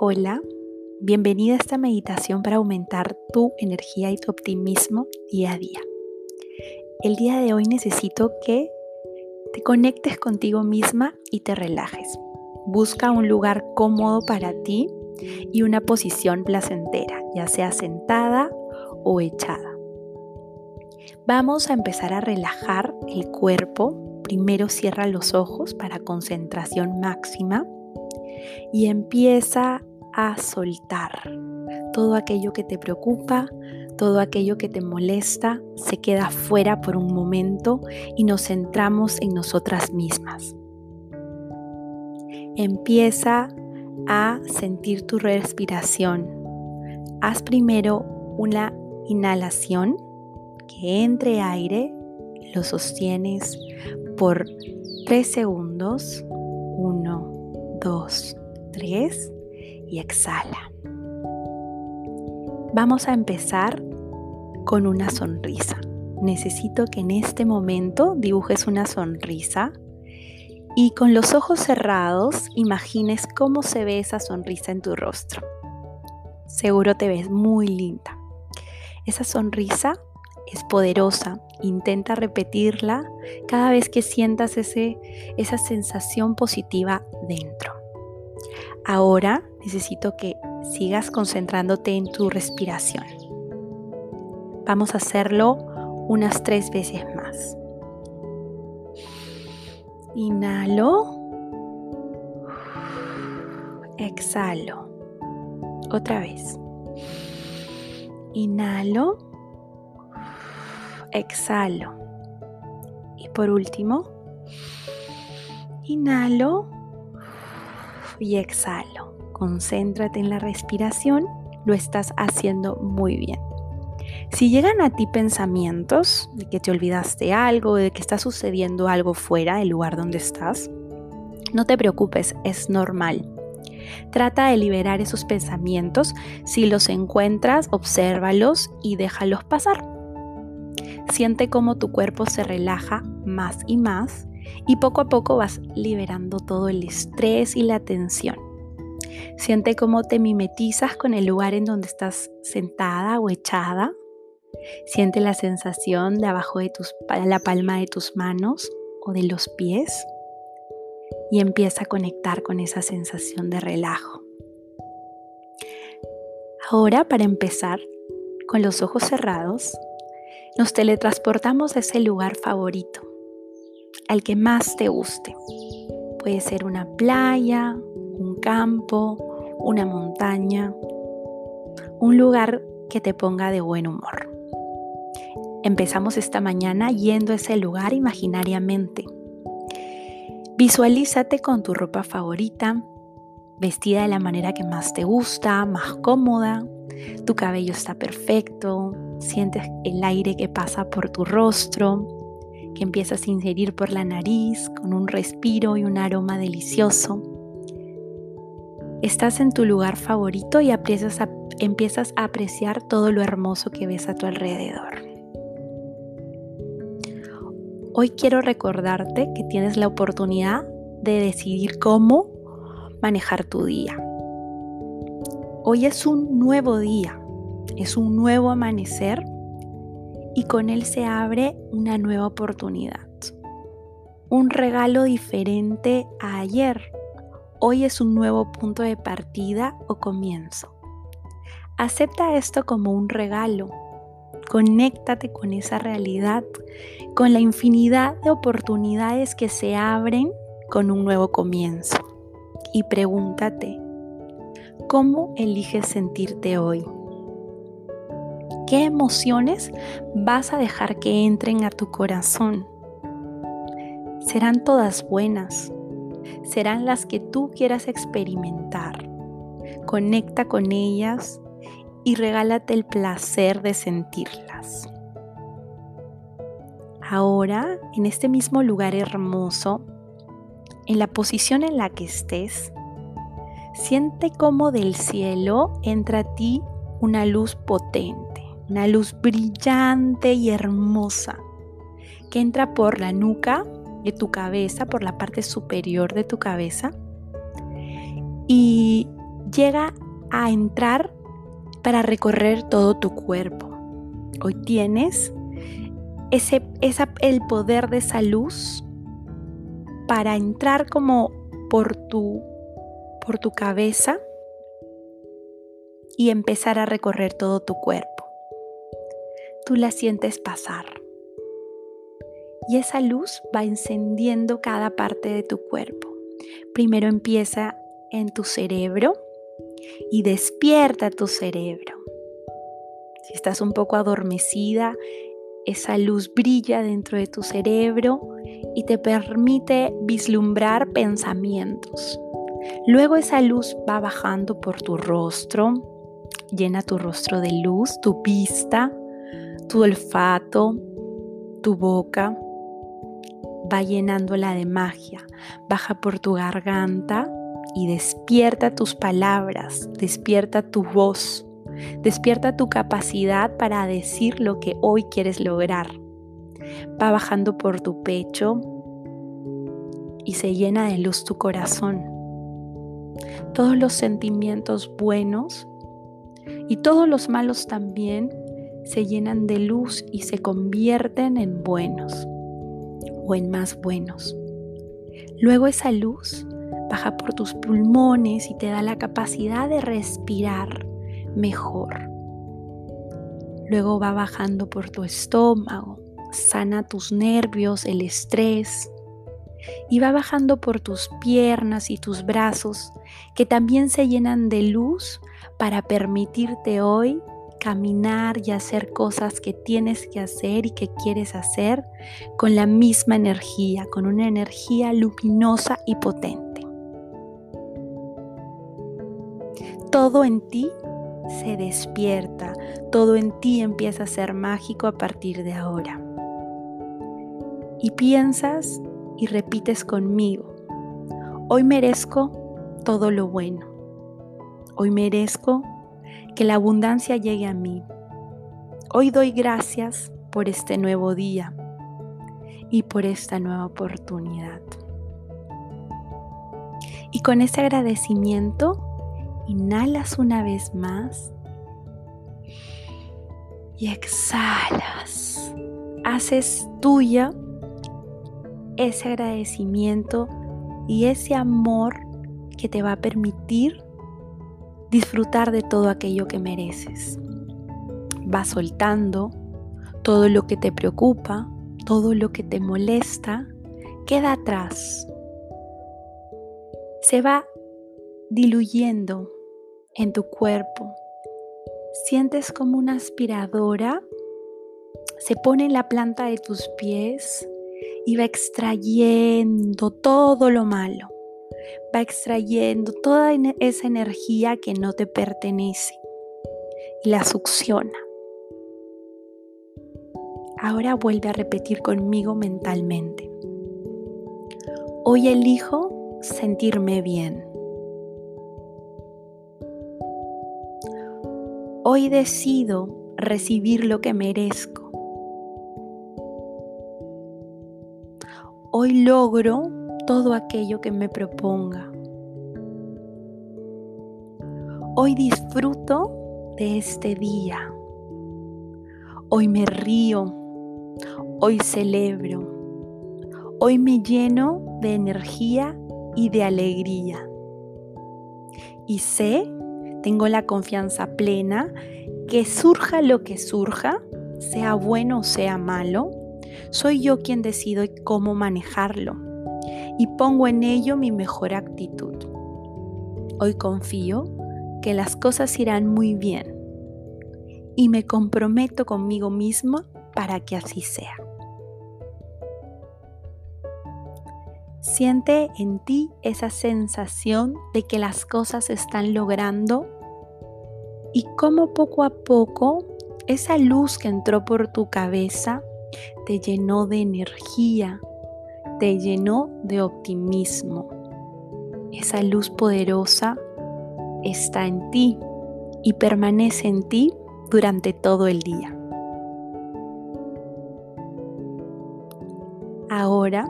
Hola, bienvenida a esta meditación para aumentar tu energía y tu optimismo día a día. El día de hoy necesito que te conectes contigo misma y te relajes. Busca un lugar cómodo para ti y una posición placentera, ya sea sentada o echada. Vamos a empezar a relajar el cuerpo. Primero cierra los ojos para concentración máxima y empieza a soltar. Todo aquello que te preocupa, todo aquello que te molesta, se queda fuera por un momento y nos centramos en nosotras mismas. Empieza a sentir tu respiración. Haz primero una inhalación que entre aire, lo sostienes por 3 segundos. 1, 2, 3 y exhala. Vamos a empezar con una sonrisa. Necesito que en este momento dibujes una sonrisa y con los ojos cerrados imagines cómo se ve esa sonrisa en tu rostro. Seguro te ves muy linda. Esa sonrisa es poderosa. Intenta repetirla cada vez que sientas ese, esa sensación positiva dentro. Ahora necesito que sigas concentrándote en tu respiración. Vamos a hacerlo unas tres veces más. Inhalo. Exhalo. Otra vez. Inhalo. Exhalo. Y por último, inhalo y exhalo. Concéntrate en la respiración, lo estás haciendo muy bien. Si llegan a ti pensamientos de que te olvidaste algo, de que está sucediendo algo fuera del lugar donde estás, no te preocupes, es normal. Trata de liberar esos pensamientos. Si los encuentras, obsérvalos y déjalos pasar. Siente cómo tu cuerpo se relaja más y más y poco a poco vas liberando todo el estrés y la tensión. Siente cómo te mimetizas con el lugar en donde estás sentada o echada. Siente la sensación de abajo de tus, la palma de tus manos o de los pies y empieza a conectar con esa sensación de relajo. Ahora, para empezar, con los ojos cerrados, nos teletransportamos a ese lugar favorito al que más te guste. Puede ser una playa, campo, una montaña, un lugar que te ponga de buen humor. Empezamos esta mañana yendo a ese lugar imaginariamente. Visualízate con tu ropa favorita, vestida de la manera que más te gusta, más cómoda. Tu cabello está perfecto, sientes el aire que pasa por tu rostro, que empiezas a ingerir por la nariz con un respiro y un aroma delicioso. Estás en tu lugar favorito y empiezas a apreciar todo lo hermoso que ves a tu alrededor. Hoy quiero recordarte que tienes la oportunidad de decidir cómo manejar tu día. Hoy es un nuevo día, es un nuevo amanecer y con él se abre una nueva oportunidad. Un regalo diferente a ayer. Hoy es un nuevo punto de partida o comienzo. Acepta esto como un regalo. Conéctate con esa realidad, con la infinidad de oportunidades que se abren con un nuevo comienzo. Y pregúntate, ¿cómo eliges sentirte hoy? ¿Qué emociones vas a dejar que entren a tu corazón? Serán todas buenas. Serán las que tú quieras experimentar. Conecta con ellas y regálate el placer de sentirlas. Ahora, en este mismo lugar hermoso, en la posición en la que estés, siente cómo del cielo entra a ti una luz potente una luz brillante y hermosa que entra por la nuca de tu cabeza, por la parte superior de tu cabeza y llega a entrar para recorrer todo tu cuerpo. Hoy tienes ese, el poder de esa luz para entrar como por tu, por tu cabeza y empezar a recorrer todo tu cuerpo. Tú la sientes pasar. Y esa luz va encendiendo cada parte de tu cuerpo. Primero empieza en tu cerebro y despierta tu cerebro. Si estás un poco adormecida, esa luz brilla dentro de tu cerebro y te permite vislumbrar pensamientos. Luego esa luz va bajando por tu rostro, llena tu rostro de luz, tu vista, tu olfato, tu boca, va llenándola de magia, baja por tu garganta y despierta tus palabras, despierta tu voz, despierta tu capacidad para decir lo que hoy quieres lograr. Va bajando por tu pecho y se llena de luz tu corazón. Todos los sentimientos buenos y todos los malos también se llenan de luz y se convierten en buenos o en más buenos. Luego esa luz baja por tus pulmones y te da la capacidad de respirar mejor. Luego va bajando por tu estómago, sana tus nervios, el estrés, y va bajando por tus piernas y tus brazos, que también se llenan de luz para permitirte hoy caminar y hacer cosas que tienes que hacer y que quieres hacer con la misma energía, con una energía luminosa y potente. Todo en ti se despierta, todo en ti empieza a ser mágico a partir de ahora. Y piensas y repites conmigo, hoy merezco todo lo bueno. Hoy merezco que la abundancia llegue a mí. Hoy doy gracias por este nuevo día y por esta nueva oportunidad. Y con ese agradecimiento, Inhalas una vez más y exhalas. Haces tuya ese agradecimiento y ese amor que te va a permitir disfrutar de todo aquello que mereces. Vas soltando todo lo que te preocupa, todo lo que te molesta, queda atrás. Se va diluyendo en tu cuerpo. Sientes como una aspiradora se pone en la planta de tus pies y va extrayendo todo lo malo. Va extrayendo toda esa energía que no te pertenece y la succiona. Ahora vuelve a repetir conmigo mentalmente. Hoy elijo sentirme bien. Hoy decido recibir lo que merezco. Hoy logro todo aquello que me proponga. Hoy disfruto de este día. Hoy me río. Hoy celebro. Hoy me lleno de energía y de alegría. Y sé tengo la confianza plena que surja lo que surja, sea bueno o sea malo, soy yo quien decido cómo manejarlo y pongo en ello mi mejor actitud. Hoy confío que las cosas irán muy bien y me comprometo conmigo mismo para que así sea. Siente en ti esa sensación de que las cosas se están logrando y cómo poco a poco esa luz que entró por tu cabeza te llenó de energía, te llenó de optimismo. Esa luz poderosa está en ti y permanece en ti durante todo el día. Ahora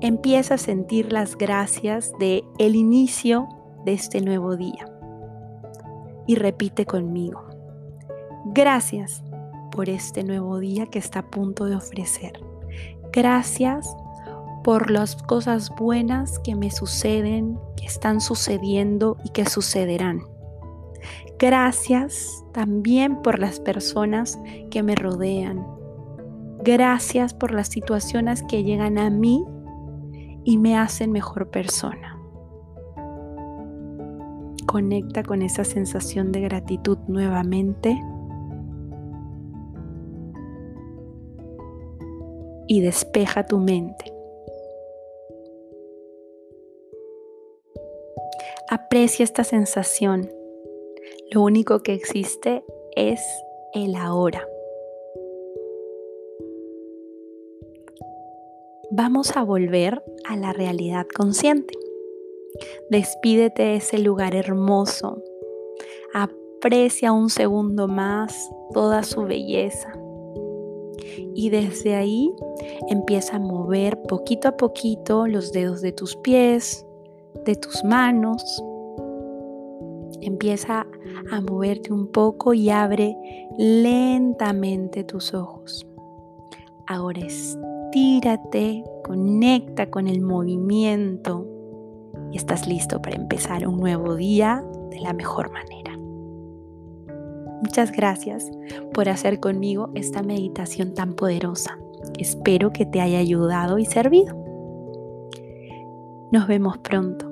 empieza a sentir las gracias de el inicio de este nuevo día. Y repite conmigo. Gracias por este nuevo día que está a punto de ofrecer. Gracias por las cosas buenas que me suceden, que están sucediendo y que sucederán. Gracias también por las personas que me rodean. Gracias por las situaciones que llegan a mí y me hacen mejor persona. Conecta con esa sensación de gratitud nuevamente. Y despeja tu mente. Aprecia esta sensación. Lo único que existe es el ahora. Vamos a volver a la realidad consciente. Despídete de ese lugar hermoso. Aprecia un segundo más toda su belleza. Y desde ahí empieza a mover poquito a poquito los dedos de tus pies, de tus manos. Empieza a moverte un poco y abre lentamente tus ojos. Ahora estírate, conecta con el movimiento y estás listo para empezar un nuevo día de la mejor manera. Muchas gracias por hacer conmigo esta meditación tan poderosa. Espero que te haya ayudado y servido. Nos vemos pronto.